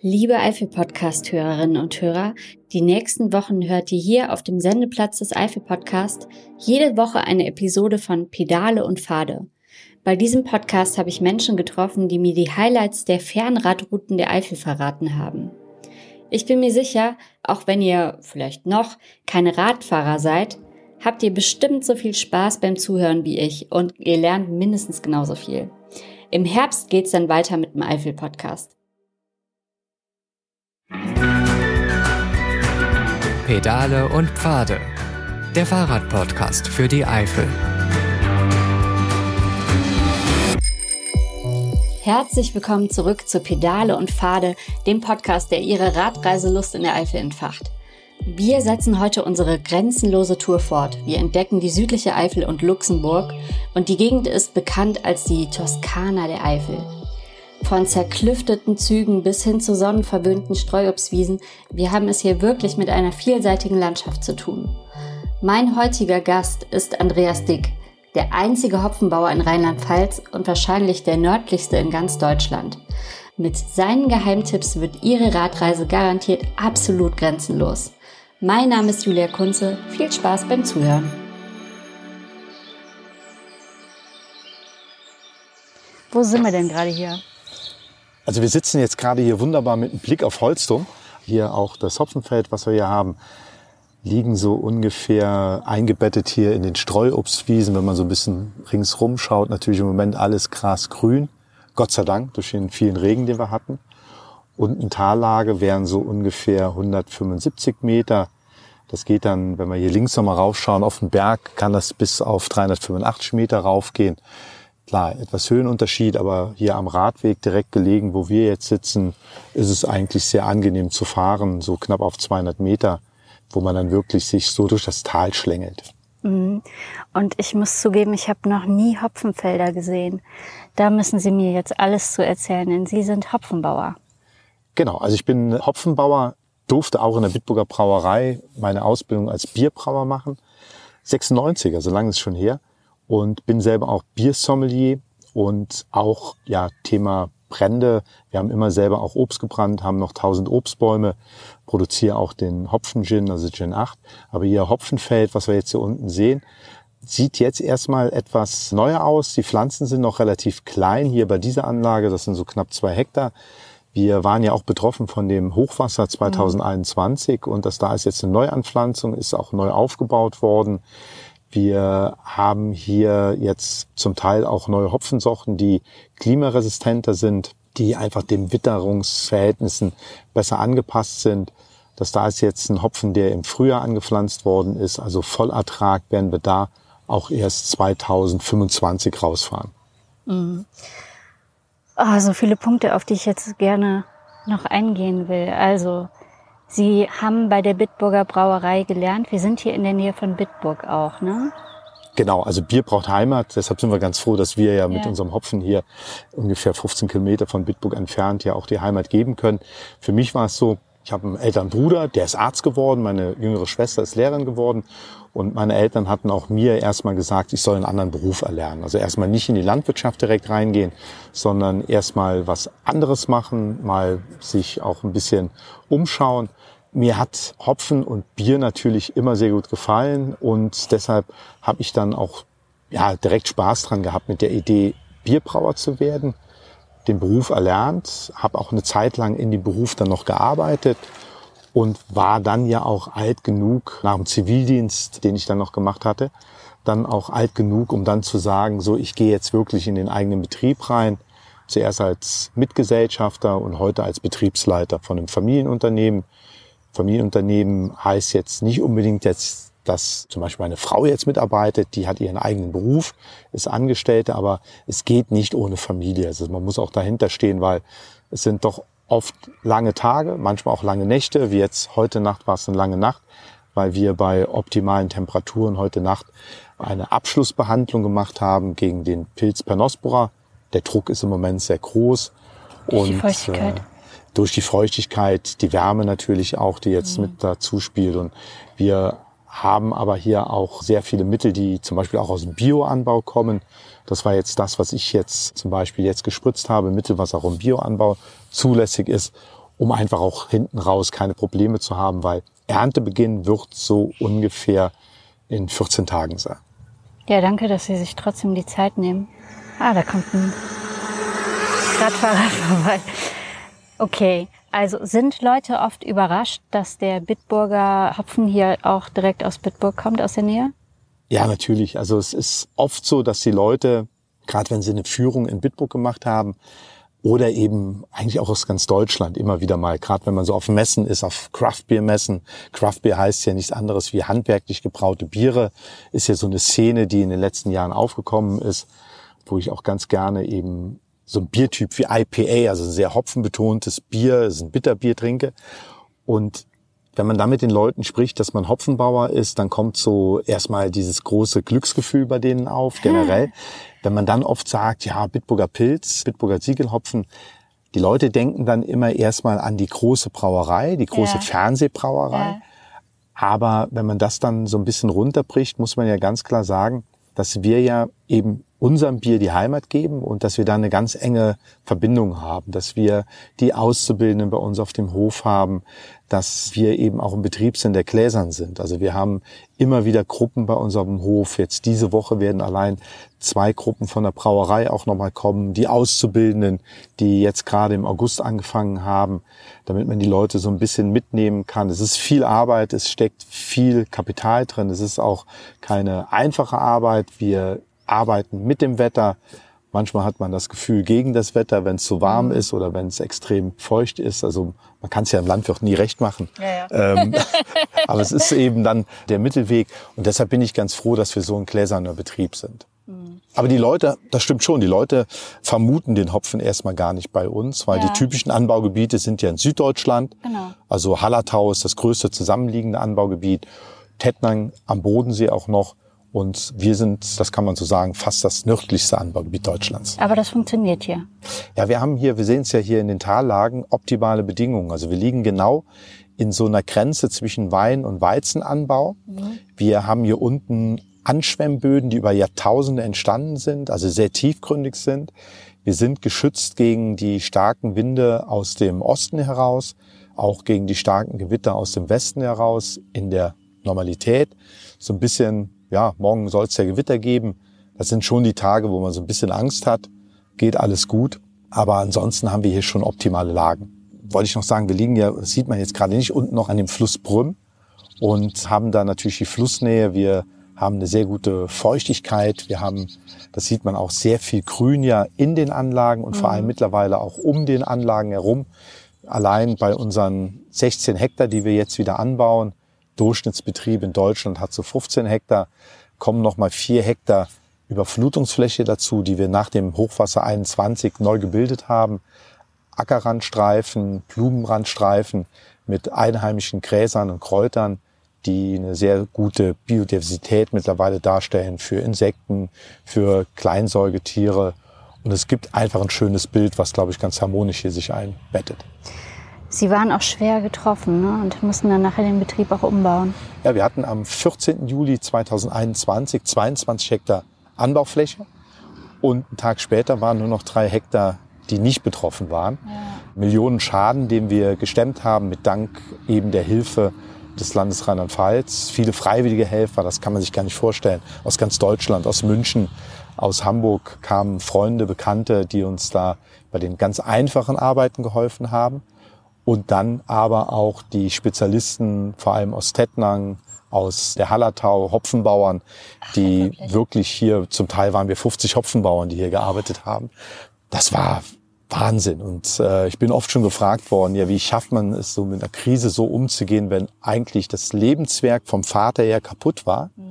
Liebe Eifel-Podcast-Hörerinnen und Hörer, die nächsten Wochen hört ihr hier auf dem Sendeplatz des Eifel-Podcast jede Woche eine Episode von Pedale und Pfade. Bei diesem Podcast habe ich Menschen getroffen, die mir die Highlights der Fernradrouten der Eifel verraten haben. Ich bin mir sicher, auch wenn ihr vielleicht noch keine Radfahrer seid, habt ihr bestimmt so viel Spaß beim Zuhören wie ich und ihr lernt mindestens genauso viel. Im Herbst geht's dann weiter mit dem Eifel-Podcast. Pedale und Pfade. Der Fahrradpodcast für die Eifel. Herzlich willkommen zurück zu Pedale und Pfade, dem Podcast, der Ihre Radreiselust in der Eifel entfacht. Wir setzen heute unsere grenzenlose Tour fort. Wir entdecken die südliche Eifel und Luxemburg und die Gegend ist bekannt als die Toskana der Eifel. Von zerklüfteten Zügen bis hin zu sonnenverwöhnten Streuobstwiesen, wir haben es hier wirklich mit einer vielseitigen Landschaft zu tun. Mein heutiger Gast ist Andreas Dick, der einzige Hopfenbauer in Rheinland-Pfalz und wahrscheinlich der nördlichste in ganz Deutschland. Mit seinen Geheimtipps wird Ihre Radreise garantiert absolut grenzenlos. Mein Name ist Julia Kunze. Viel Spaß beim Zuhören. Wo sind wir denn gerade hier? Also wir sitzen jetzt gerade hier wunderbar mit einem Blick auf Holstum. Hier auch das Hopfenfeld, was wir hier haben, liegen so ungefähr eingebettet hier in den Streuobstwiesen. Wenn man so ein bisschen ringsrum schaut, natürlich im Moment alles grasgrün. Gott sei Dank, durch den vielen Regen, den wir hatten. Unten Tallage wären so ungefähr 175 Meter. Das geht dann, wenn wir hier links nochmal raufschauen, auf den Berg, kann das bis auf 385 Meter raufgehen. Klar, etwas Höhenunterschied, aber hier am Radweg direkt gelegen, wo wir jetzt sitzen, ist es eigentlich sehr angenehm zu fahren, so knapp auf 200 Meter, wo man dann wirklich sich so durch das Tal schlängelt. Mhm. Und ich muss zugeben, ich habe noch nie Hopfenfelder gesehen. Da müssen Sie mir jetzt alles zu erzählen, denn Sie sind Hopfenbauer. Genau, also ich bin Hopfenbauer, durfte auch in der Bitburger Brauerei meine Ausbildung als Bierbrauer machen. 96, also lange ist schon her. Und bin selber auch Biersommelier und auch ja Thema Brände. Wir haben immer selber auch Obst gebrannt, haben noch 1000 Obstbäume, produziere auch den Hopfen-Gin, also Gin 8. Aber hier Hopfenfeld, was wir jetzt hier unten sehen, sieht jetzt erstmal etwas neuer aus. Die Pflanzen sind noch relativ klein hier bei dieser Anlage. Das sind so knapp zwei Hektar. Wir waren ja auch betroffen von dem Hochwasser 2021 mhm. und das da ist jetzt eine Neuanpflanzung, ist auch neu aufgebaut worden. Wir haben hier jetzt zum Teil auch neue Hopfensorten, die klimaresistenter sind, die einfach den Witterungsverhältnissen besser angepasst sind. Das da ist jetzt ein Hopfen, der im Frühjahr angepflanzt worden ist. Also Vollertrag werden wir da auch erst 2025 rausfahren. Mhm. Oh, so viele Punkte, auf die ich jetzt gerne noch eingehen will. Also, Sie haben bei der Bitburger Brauerei gelernt. Wir sind hier in der Nähe von Bitburg auch, ne? Genau, also Bier braucht Heimat. Deshalb sind wir ganz froh, dass wir ja mit ja. unserem Hopfen hier ungefähr 15 Kilometer von Bitburg entfernt ja auch die Heimat geben können. Für mich war es so, ich habe einen älteren Bruder, der ist Arzt geworden, meine jüngere Schwester ist Lehrerin geworden und meine Eltern hatten auch mir erstmal gesagt, ich soll einen anderen Beruf erlernen. Also erstmal nicht in die Landwirtschaft direkt reingehen, sondern erstmal was anderes machen, mal sich auch ein bisschen umschauen. Mir hat Hopfen und Bier natürlich immer sehr gut gefallen und deshalb habe ich dann auch ja, direkt Spaß dran gehabt mit der Idee, Bierbrauer zu werden den Beruf erlernt, habe auch eine Zeit lang in dem Beruf dann noch gearbeitet und war dann ja auch alt genug nach dem Zivildienst, den ich dann noch gemacht hatte, dann auch alt genug, um dann zu sagen, so ich gehe jetzt wirklich in den eigenen Betrieb rein, zuerst als Mitgesellschafter und heute als Betriebsleiter von einem Familienunternehmen. Familienunternehmen heißt jetzt nicht unbedingt jetzt dass zum Beispiel meine Frau jetzt mitarbeitet, die hat ihren eigenen Beruf, ist Angestellte, aber es geht nicht ohne Familie. Also man muss auch dahinter stehen, weil es sind doch oft lange Tage, manchmal auch lange Nächte, wie jetzt heute Nacht war es eine lange Nacht, weil wir bei optimalen Temperaturen heute Nacht eine Abschlussbehandlung gemacht haben gegen den Pilz Pernospora. Der Druck ist im Moment sehr groß. Durch und, die Feuchtigkeit. Äh, durch die Feuchtigkeit, die Wärme natürlich auch, die jetzt mhm. mit dazu spielt. Und wir haben aber hier auch sehr viele Mittel, die zum Beispiel auch aus dem Bioanbau kommen. Das war jetzt das, was ich jetzt zum Beispiel jetzt gespritzt habe, Mittel, was auch im Bioanbau zulässig ist. um einfach auch hinten raus keine Probleme zu haben, weil Erntebeginn wird so ungefähr in 14 Tagen sein. Ja, danke, dass Sie sich trotzdem die Zeit nehmen. Ah, da kommt ein Radfahrer vorbei. Okay, also sind Leute oft überrascht, dass der Bitburger Hopfen hier auch direkt aus Bitburg kommt, aus der Nähe? Ja, natürlich. Also es ist oft so, dass die Leute, gerade wenn sie eine Führung in Bitburg gemacht haben, oder eben eigentlich auch aus ganz Deutschland immer wieder mal, gerade wenn man so auf Messen ist, auf Craft-Bier-Messen. Craft-Bier heißt ja nichts anderes wie handwerklich gebraute Biere, ist ja so eine Szene, die in den letzten Jahren aufgekommen ist, wo ich auch ganz gerne eben so ein Biertyp wie IPA, also ein sehr hopfenbetontes Bier, ist ein Bitterbier trinke. Und wenn man da mit den Leuten spricht, dass man Hopfenbauer ist, dann kommt so erstmal dieses große Glücksgefühl bei denen auf, generell. Wenn man dann oft sagt, ja, Bitburger Pilz, Bitburger Ziegelhopfen, die Leute denken dann immer erstmal an die große Brauerei, die große ja. Fernsehbrauerei. Ja. Aber wenn man das dann so ein bisschen runterbricht, muss man ja ganz klar sagen, dass wir ja eben unserem Bier die Heimat geben und dass wir da eine ganz enge Verbindung haben, dass wir die Auszubildenden bei uns auf dem Hof haben, dass wir eben auch im Betrieb sind, der Gläsern sind. Also wir haben immer wieder Gruppen bei unserem Hof. Jetzt diese Woche werden allein zwei Gruppen von der Brauerei auch nochmal kommen, die Auszubildenden, die jetzt gerade im August angefangen haben, damit man die Leute so ein bisschen mitnehmen kann. Es ist viel Arbeit, es steckt viel Kapital drin, es ist auch keine einfache Arbeit. Wir arbeiten mit dem Wetter. Manchmal hat man das Gefühl gegen das Wetter, wenn es zu warm mhm. ist oder wenn es extrem feucht ist. Also man kann es ja im Landwirt nie recht machen. Ja, ja. Ähm, aber es ist eben dann der Mittelweg. Und deshalb bin ich ganz froh, dass wir so ein gläserner Betrieb sind. Mhm. Aber die Leute, das stimmt schon, die Leute vermuten den Hopfen erstmal gar nicht bei uns, weil ja. die typischen Anbaugebiete sind ja in Süddeutschland. Genau. Also Hallertau ist das größte zusammenliegende Anbaugebiet. Tettnang am Bodensee auch noch. Und wir sind, das kann man so sagen, fast das nördlichste Anbaugebiet Deutschlands. Aber das funktioniert hier. Ja, wir haben hier, wir sehen es ja hier in den Tallagen, optimale Bedingungen. Also wir liegen genau in so einer Grenze zwischen Wein- und Weizenanbau. Mhm. Wir haben hier unten Anschwemmböden, die über Jahrtausende entstanden sind, also sehr tiefgründig sind. Wir sind geschützt gegen die starken Winde aus dem Osten heraus, auch gegen die starken Gewitter aus dem Westen heraus in der Normalität. So ein bisschen ja, morgen soll es ja Gewitter geben. Das sind schon die Tage, wo man so ein bisschen Angst hat. Geht alles gut. Aber ansonsten haben wir hier schon optimale Lagen. Wollte ich noch sagen, wir liegen ja, das sieht man jetzt gerade nicht, unten noch an dem Fluss Brünn und haben da natürlich die Flussnähe. Wir haben eine sehr gute Feuchtigkeit. Wir haben, das sieht man auch, sehr viel Grün ja in den Anlagen und mhm. vor allem mittlerweile auch um den Anlagen herum. Allein bei unseren 16 Hektar, die wir jetzt wieder anbauen, Durchschnittsbetrieb in Deutschland hat so 15 Hektar, kommen nochmal vier Hektar Überflutungsfläche dazu, die wir nach dem Hochwasser 21 neu gebildet haben. Ackerrandstreifen, Blumenrandstreifen mit einheimischen Gräsern und Kräutern, die eine sehr gute Biodiversität mittlerweile darstellen für Insekten, für Kleinsäugetiere. Und es gibt einfach ein schönes Bild, was, glaube ich, ganz harmonisch hier sich einbettet. Sie waren auch schwer getroffen ne? und mussten dann nachher den Betrieb auch umbauen. Ja, wir hatten am 14. Juli 2021 22 Hektar Anbaufläche und einen Tag später waren nur noch drei Hektar, die nicht betroffen waren. Ja. Millionen Schaden, den wir gestemmt haben mit Dank eben der Hilfe des Landes Rheinland-Pfalz. Viele freiwillige Helfer, das kann man sich gar nicht vorstellen, aus ganz Deutschland, aus München, aus Hamburg kamen Freunde, Bekannte, die uns da bei den ganz einfachen Arbeiten geholfen haben und dann aber auch die Spezialisten, vor allem aus Tettnang, aus der Hallertau, Hopfenbauern, die Ach, wirklich hier, zum Teil waren wir 50 Hopfenbauern, die hier gearbeitet haben. Das war Wahnsinn. Und äh, ich bin oft schon gefragt worden, ja, wie schafft man es, so mit einer Krise so umzugehen, wenn eigentlich das Lebenswerk vom Vater her kaputt war? Mhm.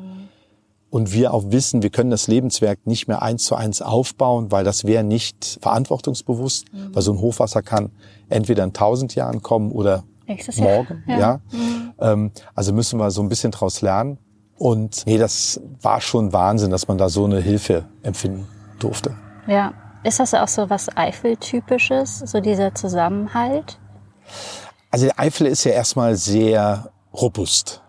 Und wir auch wissen, wir können das Lebenswerk nicht mehr eins zu eins aufbauen, weil das wäre nicht verantwortungsbewusst, mhm. weil so ein Hochwasser kann entweder in tausend Jahren kommen oder Nächstes morgen. Jahr. Ja. ja. Mhm. Ähm, also müssen wir so ein bisschen draus lernen. Und nee, das war schon Wahnsinn, dass man da so eine Hilfe empfinden durfte. Ja. Ist das auch so was Eifel-typisches, so dieser Zusammenhalt? Also der Eifel ist ja erstmal sehr robust.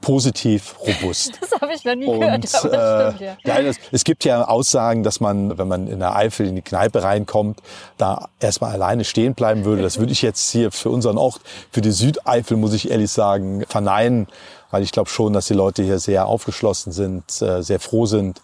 Positiv robust. Das habe ich noch nie Und, gehört, aber das äh, stimmt, ja. ja, das, es gibt ja Aussagen, dass man, wenn man in der Eifel in die Kneipe reinkommt, da erstmal alleine stehen bleiben würde. Das würde ich jetzt hier für unseren Ort, für die Südeifel, muss ich ehrlich sagen, verneinen, weil ich glaube schon, dass die Leute hier sehr aufgeschlossen sind, äh, sehr froh sind.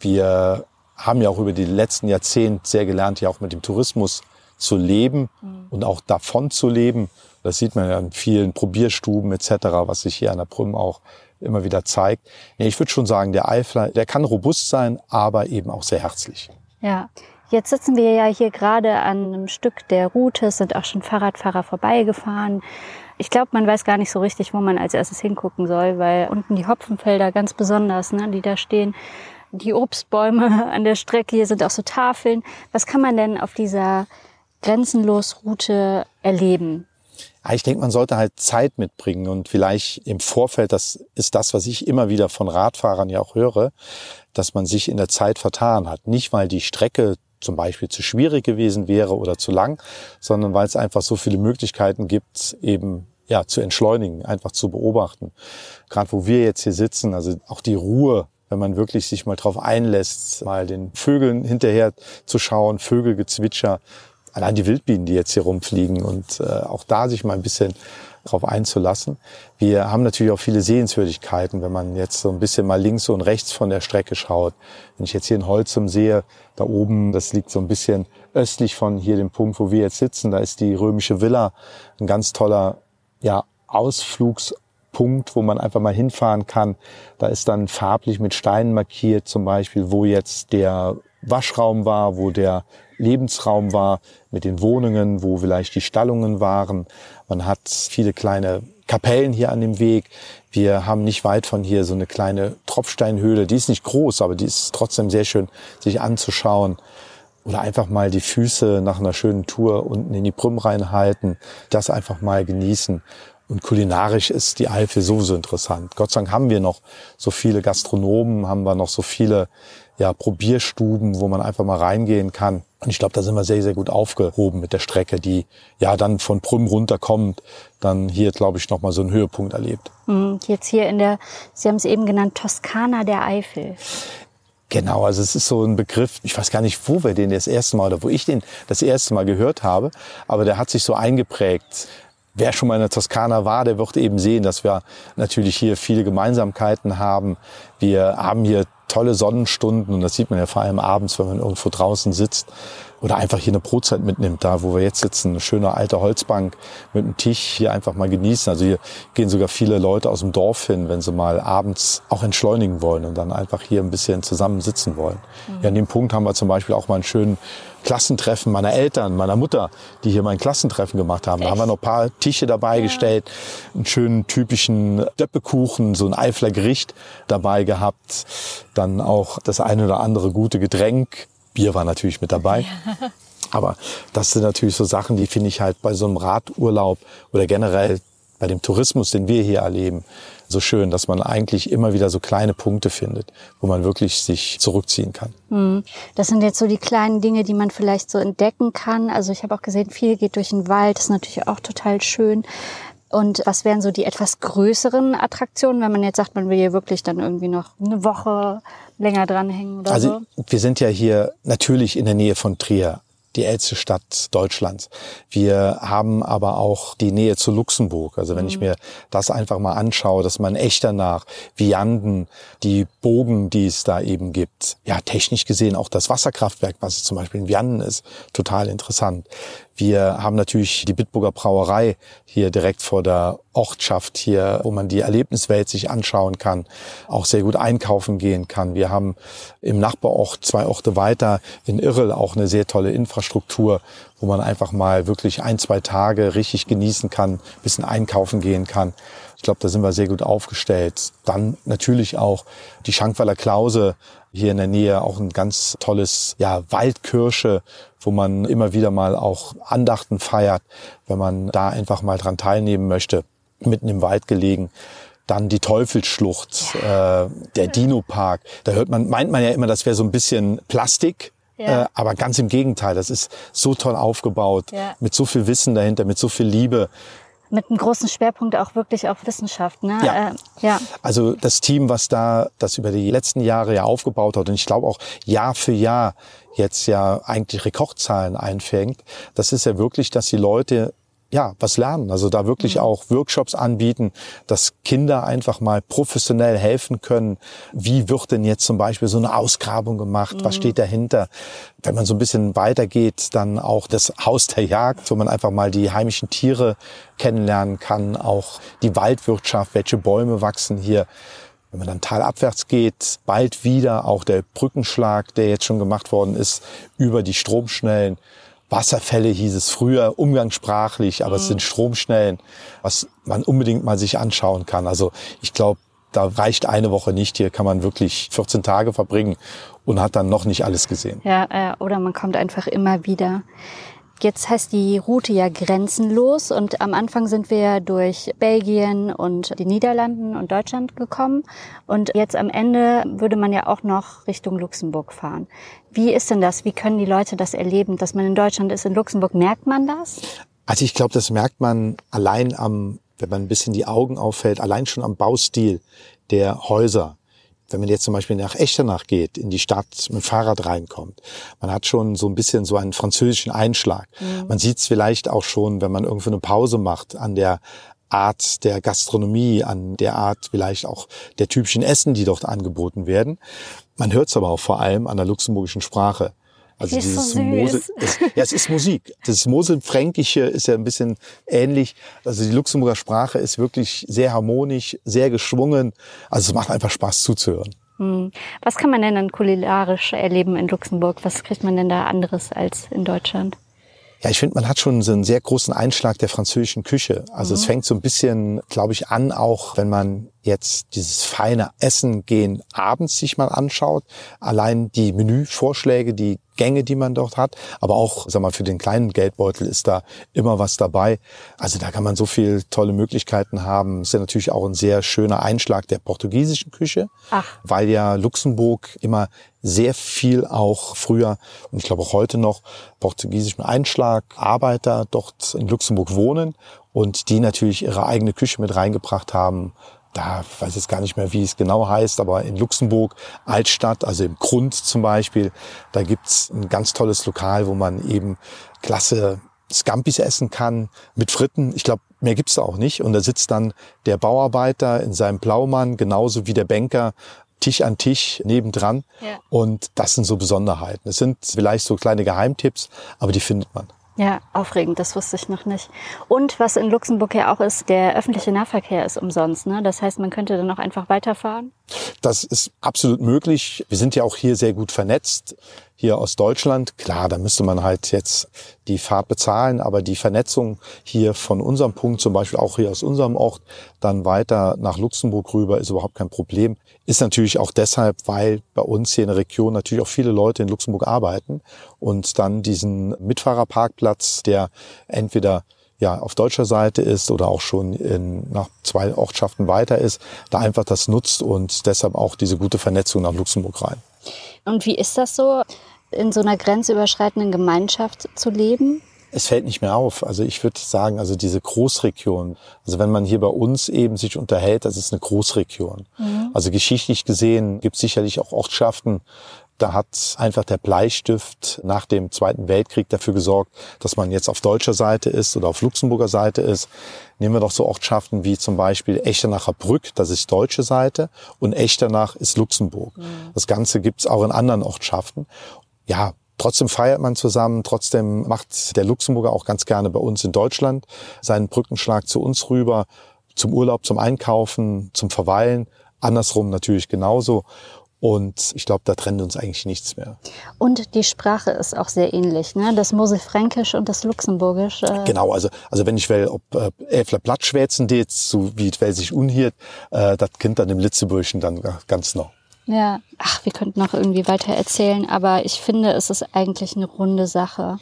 Wir haben ja auch über die letzten Jahrzehnte sehr gelernt, ja auch mit dem Tourismus zu leben und auch davon zu leben. Das sieht man ja in vielen Probierstuben etc., was sich hier an der Prüm auch immer wieder zeigt. Ich würde schon sagen, der Eifler, der kann robust sein, aber eben auch sehr herzlich. Ja, jetzt sitzen wir ja hier gerade an einem Stück der Route, sind auch schon Fahrradfahrer vorbeigefahren. Ich glaube, man weiß gar nicht so richtig, wo man als erstes hingucken soll, weil unten die Hopfenfelder ganz besonders, ne, die da stehen, die Obstbäume an der Strecke, hier sind auch so Tafeln. Was kann man denn auf dieser Grenzenlos-Route erleben? Ich denke, man sollte halt Zeit mitbringen und vielleicht im Vorfeld, das ist das, was ich immer wieder von Radfahrern ja auch höre, dass man sich in der Zeit vertan hat. Nicht, weil die Strecke zum Beispiel zu schwierig gewesen wäre oder zu lang, sondern weil es einfach so viele Möglichkeiten gibt, eben ja zu entschleunigen, einfach zu beobachten. Gerade wo wir jetzt hier sitzen, also auch die Ruhe, wenn man wirklich sich mal drauf einlässt, mal den Vögeln hinterher zu schauen, Vögelgezwitscher, allein die Wildbienen, die jetzt hier rumfliegen und äh, auch da sich mal ein bisschen drauf einzulassen. Wir haben natürlich auch viele Sehenswürdigkeiten, wenn man jetzt so ein bisschen mal links und rechts von der Strecke schaut. Wenn ich jetzt hier in Holzum sehe, da oben, das liegt so ein bisschen östlich von hier dem Punkt, wo wir jetzt sitzen, da ist die römische Villa, ein ganz toller ja, Ausflugspunkt, wo man einfach mal hinfahren kann. Da ist dann farblich mit Steinen markiert, zum Beispiel, wo jetzt der Waschraum war, wo der Lebensraum war, mit den Wohnungen, wo vielleicht die Stallungen waren. Man hat viele kleine Kapellen hier an dem Weg. Wir haben nicht weit von hier so eine kleine Tropfsteinhöhle. Die ist nicht groß, aber die ist trotzdem sehr schön, sich anzuschauen. Oder einfach mal die Füße nach einer schönen Tour unten in die Prüm reinhalten. Das einfach mal genießen. Und kulinarisch ist die Eifel sowieso interessant. Gott sei Dank haben wir noch so viele Gastronomen, haben wir noch so viele ja, Probierstuben, wo man einfach mal reingehen kann. Und ich glaube, da sind wir sehr, sehr gut aufgehoben mit der Strecke, die ja dann von Prüm runterkommt, dann hier, glaube ich, nochmal so einen Höhepunkt erlebt. Mhm, Jetzt hier in der, Sie haben es eben genannt, Toskana der Eifel. Genau, also es ist so ein Begriff, ich weiß gar nicht, wo wir den das erste Mal oder wo ich den das erste Mal gehört habe, aber der hat sich so eingeprägt. Wer schon mal in der Toskana war, der wird eben sehen, dass wir natürlich hier viele Gemeinsamkeiten haben. Wir haben hier tolle Sonnenstunden und das sieht man ja vor allem abends, wenn man irgendwo draußen sitzt oder einfach hier eine Brotzeit mitnimmt, da wo wir jetzt sitzen, eine schöne alte Holzbank mit einem Tisch hier einfach mal genießen. Also hier gehen sogar viele Leute aus dem Dorf hin, wenn sie mal abends auch entschleunigen wollen und dann einfach hier ein bisschen zusammen sitzen wollen. Mhm. Ja, an dem Punkt haben wir zum Beispiel auch mal einen schönen Klassentreffen meiner Eltern, meiner Mutter, die hier mein Klassentreffen gemacht haben. Echt? Da haben wir noch ein paar Tische dabei ja. gestellt, einen schönen typischen Döppekuchen, so ein Eifler Gericht dabei gehabt, dann auch das eine oder andere gute Getränk. Bier war natürlich mit dabei. Ja. Aber das sind natürlich so Sachen, die finde ich halt bei so einem Radurlaub oder generell bei dem Tourismus, den wir hier erleben, so schön, dass man eigentlich immer wieder so kleine Punkte findet, wo man wirklich sich zurückziehen kann. Hm. Das sind jetzt so die kleinen Dinge, die man vielleicht so entdecken kann. Also ich habe auch gesehen, viel geht durch den Wald, das ist natürlich auch total schön. Und was wären so die etwas größeren Attraktionen, wenn man jetzt sagt, man will hier wirklich dann irgendwie noch eine Woche länger dranhängen oder also, so? Wir sind ja hier natürlich in der Nähe von Trier die älteste Stadt Deutschlands. Wir haben aber auch die Nähe zu Luxemburg. Also wenn mhm. ich mir das einfach mal anschaue, dass man echter nach Vianden, die Bogen, die es da eben gibt, ja technisch gesehen auch das Wasserkraftwerk, was es zum Beispiel in Vianden ist, total interessant. Wir haben natürlich die Bitburger Brauerei hier direkt vor der Ortschaft hier, wo man die Erlebniswelt sich anschauen kann, auch sehr gut einkaufen gehen kann. Wir haben im Nachbarort zwei Orte weiter in Irrel auch eine sehr tolle Infrastruktur, wo man einfach mal wirklich ein, zwei Tage richtig genießen kann, bisschen einkaufen gehen kann. Ich glaube, da sind wir sehr gut aufgestellt. Dann natürlich auch die Schankweiler Klause hier in der Nähe, auch ein ganz tolles ja, Waldkirsche, wo man immer wieder mal auch Andachten feiert, wenn man da einfach mal dran teilnehmen möchte, mitten im Wald gelegen. Dann die Teufelsschlucht, ja. äh, der Dino-Park. Da hört man, meint man ja immer, das wäre so ein bisschen Plastik. Ja. Äh, aber ganz im Gegenteil, das ist so toll aufgebaut, ja. mit so viel Wissen dahinter, mit so viel Liebe. Mit einem großen Schwerpunkt auch wirklich auf Wissenschaft, ne? Ja. Äh, ja. Also das Team, was da das über die letzten Jahre ja aufgebaut hat und ich glaube auch Jahr für Jahr jetzt ja eigentlich Rekordzahlen einfängt, das ist ja wirklich, dass die Leute ja, was lernen. Also da wirklich mhm. auch Workshops anbieten, dass Kinder einfach mal professionell helfen können. Wie wird denn jetzt zum Beispiel so eine Ausgrabung gemacht? Mhm. Was steht dahinter? Wenn man so ein bisschen weitergeht, dann auch das Haus der Jagd, wo man einfach mal die heimischen Tiere kennenlernen kann, auch die Waldwirtschaft, welche Bäume wachsen hier. Wenn man dann talabwärts geht, bald wieder auch der Brückenschlag, der jetzt schon gemacht worden ist, über die Stromschnellen. Wasserfälle hieß es früher, umgangssprachlich, aber mhm. es sind Stromschnellen, was man unbedingt mal sich anschauen kann. Also ich glaube, da reicht eine Woche nicht. Hier kann man wirklich 14 Tage verbringen und hat dann noch nicht alles gesehen. Ja, äh, oder man kommt einfach immer wieder. Jetzt heißt die Route ja grenzenlos und am Anfang sind wir durch Belgien und die Niederlanden und Deutschland gekommen und jetzt am Ende würde man ja auch noch Richtung Luxemburg fahren. Wie ist denn das? Wie können die Leute das erleben, dass man in Deutschland ist, in Luxemburg? Merkt man das? Also ich glaube, das merkt man allein am, wenn man ein bisschen die Augen auffällt, allein schon am Baustil der Häuser wenn man jetzt zum Beispiel nach Echternach geht, in die Stadt mit dem Fahrrad reinkommt, man hat schon so ein bisschen so einen französischen Einschlag. Mhm. Man sieht es vielleicht auch schon, wenn man irgendwo eine Pause macht, an der Art der Gastronomie, an der Art vielleicht auch der typischen Essen, die dort angeboten werden. Man hört es aber auch vor allem an der luxemburgischen Sprache. Also dieses so Mosel, es, ja, es ist Musik. Das Moselfränkische ist ja ein bisschen ähnlich. Also die Luxemburger Sprache ist wirklich sehr harmonisch, sehr geschwungen. Also es macht einfach Spaß zuzuhören. Hm. Was kann man denn dann kulinarisch erleben in Luxemburg? Was kriegt man denn da anderes als in Deutschland? Ja, ich finde, man hat schon so einen sehr großen Einschlag der französischen Küche. Also mhm. es fängt so ein bisschen, glaube ich, an, auch wenn man jetzt dieses feine Essen gehen abends sich mal anschaut. Allein die Menüvorschläge, die Gänge, die man dort hat. Aber auch, sag mal, für den kleinen Geldbeutel ist da immer was dabei. Also da kann man so viel tolle Möglichkeiten haben. Ist ja natürlich auch ein sehr schöner Einschlag der portugiesischen Küche, Ach. weil ja Luxemburg immer sehr viel auch früher und ich glaube auch heute noch portugiesischen Einschlag Arbeiter dort in Luxemburg wohnen und die natürlich ihre eigene Küche mit reingebracht haben da weiß ich jetzt gar nicht mehr, wie es genau heißt, aber in Luxemburg, Altstadt, also im Grund zum Beispiel, da gibt's ein ganz tolles Lokal, wo man eben klasse Scampis essen kann mit Fritten. Ich glaube, mehr gibt's da auch nicht. Und da sitzt dann der Bauarbeiter in seinem Blaumann, genauso wie der Banker, Tisch an Tisch nebendran. Ja. Und das sind so Besonderheiten. Es sind vielleicht so kleine Geheimtipps, aber die findet man. Ja, aufregend, das wusste ich noch nicht. Und was in Luxemburg ja auch ist, der öffentliche Nahverkehr ist umsonst. Ne? Das heißt, man könnte dann auch einfach weiterfahren? Das ist absolut möglich. Wir sind ja auch hier sehr gut vernetzt hier aus Deutschland. Klar, da müsste man halt jetzt die Fahrt bezahlen, aber die Vernetzung hier von unserem Punkt, zum Beispiel auch hier aus unserem Ort, dann weiter nach Luxemburg rüber, ist überhaupt kein Problem. Ist natürlich auch deshalb, weil bei uns hier in der Region natürlich auch viele Leute in Luxemburg arbeiten und dann diesen Mitfahrerparkplatz, der entweder ja auf deutscher Seite ist oder auch schon in, nach zwei Ortschaften weiter ist, da einfach das nutzt und deshalb auch diese gute Vernetzung nach Luxemburg rein. Und wie ist das so, in so einer grenzüberschreitenden Gemeinschaft zu leben? Es fällt nicht mehr auf. Also ich würde sagen, also diese Großregion, also wenn man hier bei uns eben sich unterhält, das ist eine Großregion. Mhm. Also geschichtlich gesehen gibt es sicherlich auch Ortschaften, da hat einfach der Bleistift nach dem Zweiten Weltkrieg dafür gesorgt, dass man jetzt auf deutscher Seite ist oder auf Luxemburger Seite ist. Nehmen wir doch so Ortschaften wie zum Beispiel Echternacher Brück, das ist deutsche Seite, und Echternach ist Luxemburg. Mhm. Das Ganze gibt's auch in anderen Ortschaften. Ja, Trotzdem feiert man zusammen, trotzdem macht der Luxemburger auch ganz gerne bei uns in Deutschland seinen Brückenschlag zu uns rüber, zum Urlaub, zum Einkaufen, zum Verweilen. Andersrum natürlich genauso. Und ich glaube, da trennt uns eigentlich nichts mehr. Und die Sprache ist auch sehr ähnlich, ne? Das Moselfränkisch und das Luxemburgisch. Äh genau, also, also wenn ich will, ob äh, Äfler schwätzen det, so wie es sich unhiert, äh, das Kind dann im Litzeburgischen dann ganz noch. Ja, ach, wir könnten noch irgendwie weiter erzählen, aber ich finde, es ist eigentlich eine runde Sache.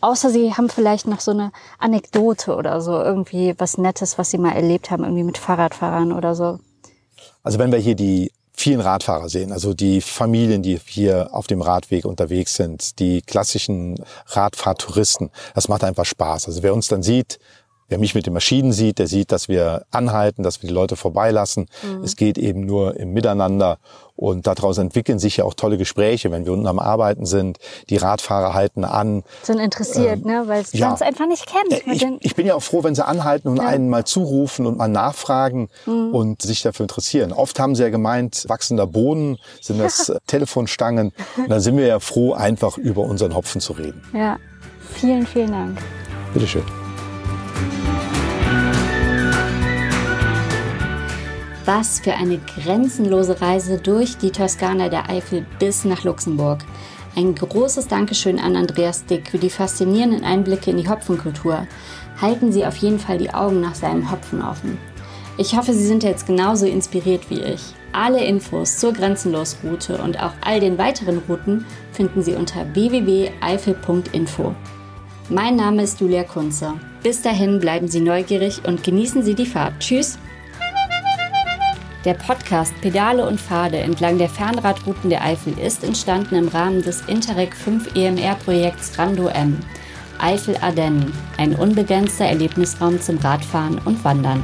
Außer Sie haben vielleicht noch so eine Anekdote oder so, irgendwie was Nettes, was Sie mal erlebt haben, irgendwie mit Fahrradfahrern oder so. Also wenn wir hier die vielen Radfahrer sehen, also die Familien, die hier auf dem Radweg unterwegs sind, die klassischen Radfahrtouristen. Das macht einfach Spaß. Also wer uns dann sieht, Wer mich mit den Maschinen sieht, der sieht, dass wir anhalten, dass wir die Leute vorbeilassen. Mhm. Es geht eben nur im Miteinander. Und daraus entwickeln sich ja auch tolle Gespräche, wenn wir unten am Arbeiten sind. Die Radfahrer halten an. Sind interessiert, ähm, ne? weil es ja, einfach nicht kennt. Äh, ich, ich, bin ja auch froh, wenn sie anhalten und ja. einen mal zurufen und mal nachfragen mhm. und sich dafür interessieren. Oft haben sie ja gemeint, wachsender Bohnen sind das ja. Telefonstangen. Und dann sind wir ja froh, einfach über unseren Hopfen zu reden. Ja, vielen, vielen Dank. Bitteschön. Was für eine grenzenlose Reise durch die Toskana der Eifel bis nach Luxemburg. Ein großes Dankeschön an Andreas Dick für die faszinierenden Einblicke in die Hopfenkultur. Halten Sie auf jeden Fall die Augen nach seinem Hopfen offen. Ich hoffe, Sie sind jetzt genauso inspiriert wie ich. Alle Infos zur Grenzenlos-Route und auch all den weiteren Routen finden Sie unter www.eifel.info. Mein Name ist Julia Kunze. Bis dahin bleiben Sie neugierig und genießen Sie die Fahrt. Tschüss! Der Podcast Pedale und Pfade entlang der Fernradrouten der Eifel ist entstanden im Rahmen des Interreg 5 EMR-Projekts Rando M. Eifel Ardennen, ein unbegrenzter Erlebnisraum zum Radfahren und Wandern.